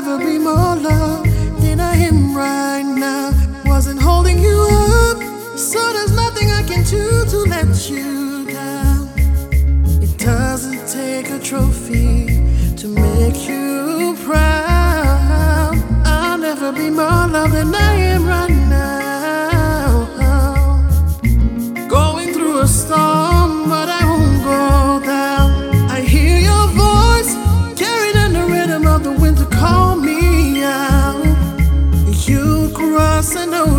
never be more loved than I am right now. Wasn't holding you up, so there's nothing I can do to let you down. It doesn't take a trophy. listen to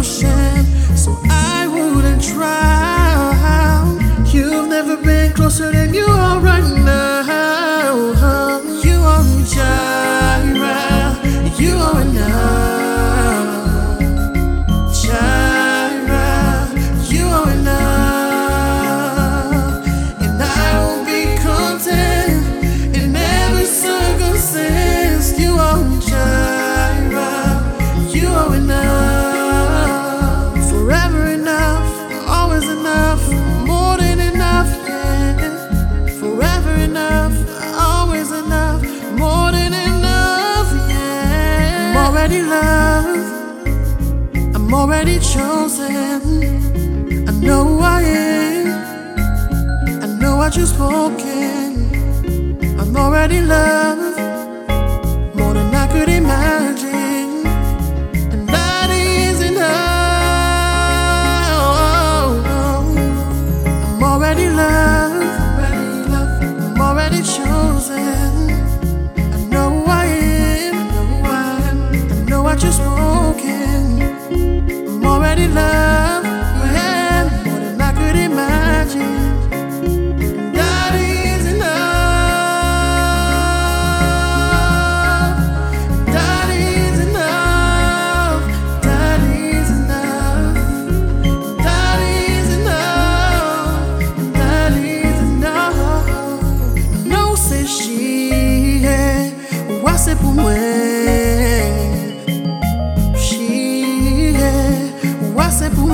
already loved. I'm already chosen. I know I am. I know what you've spoken. I'm already loved.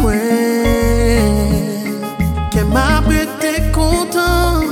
mwen Ke m apre te kontan.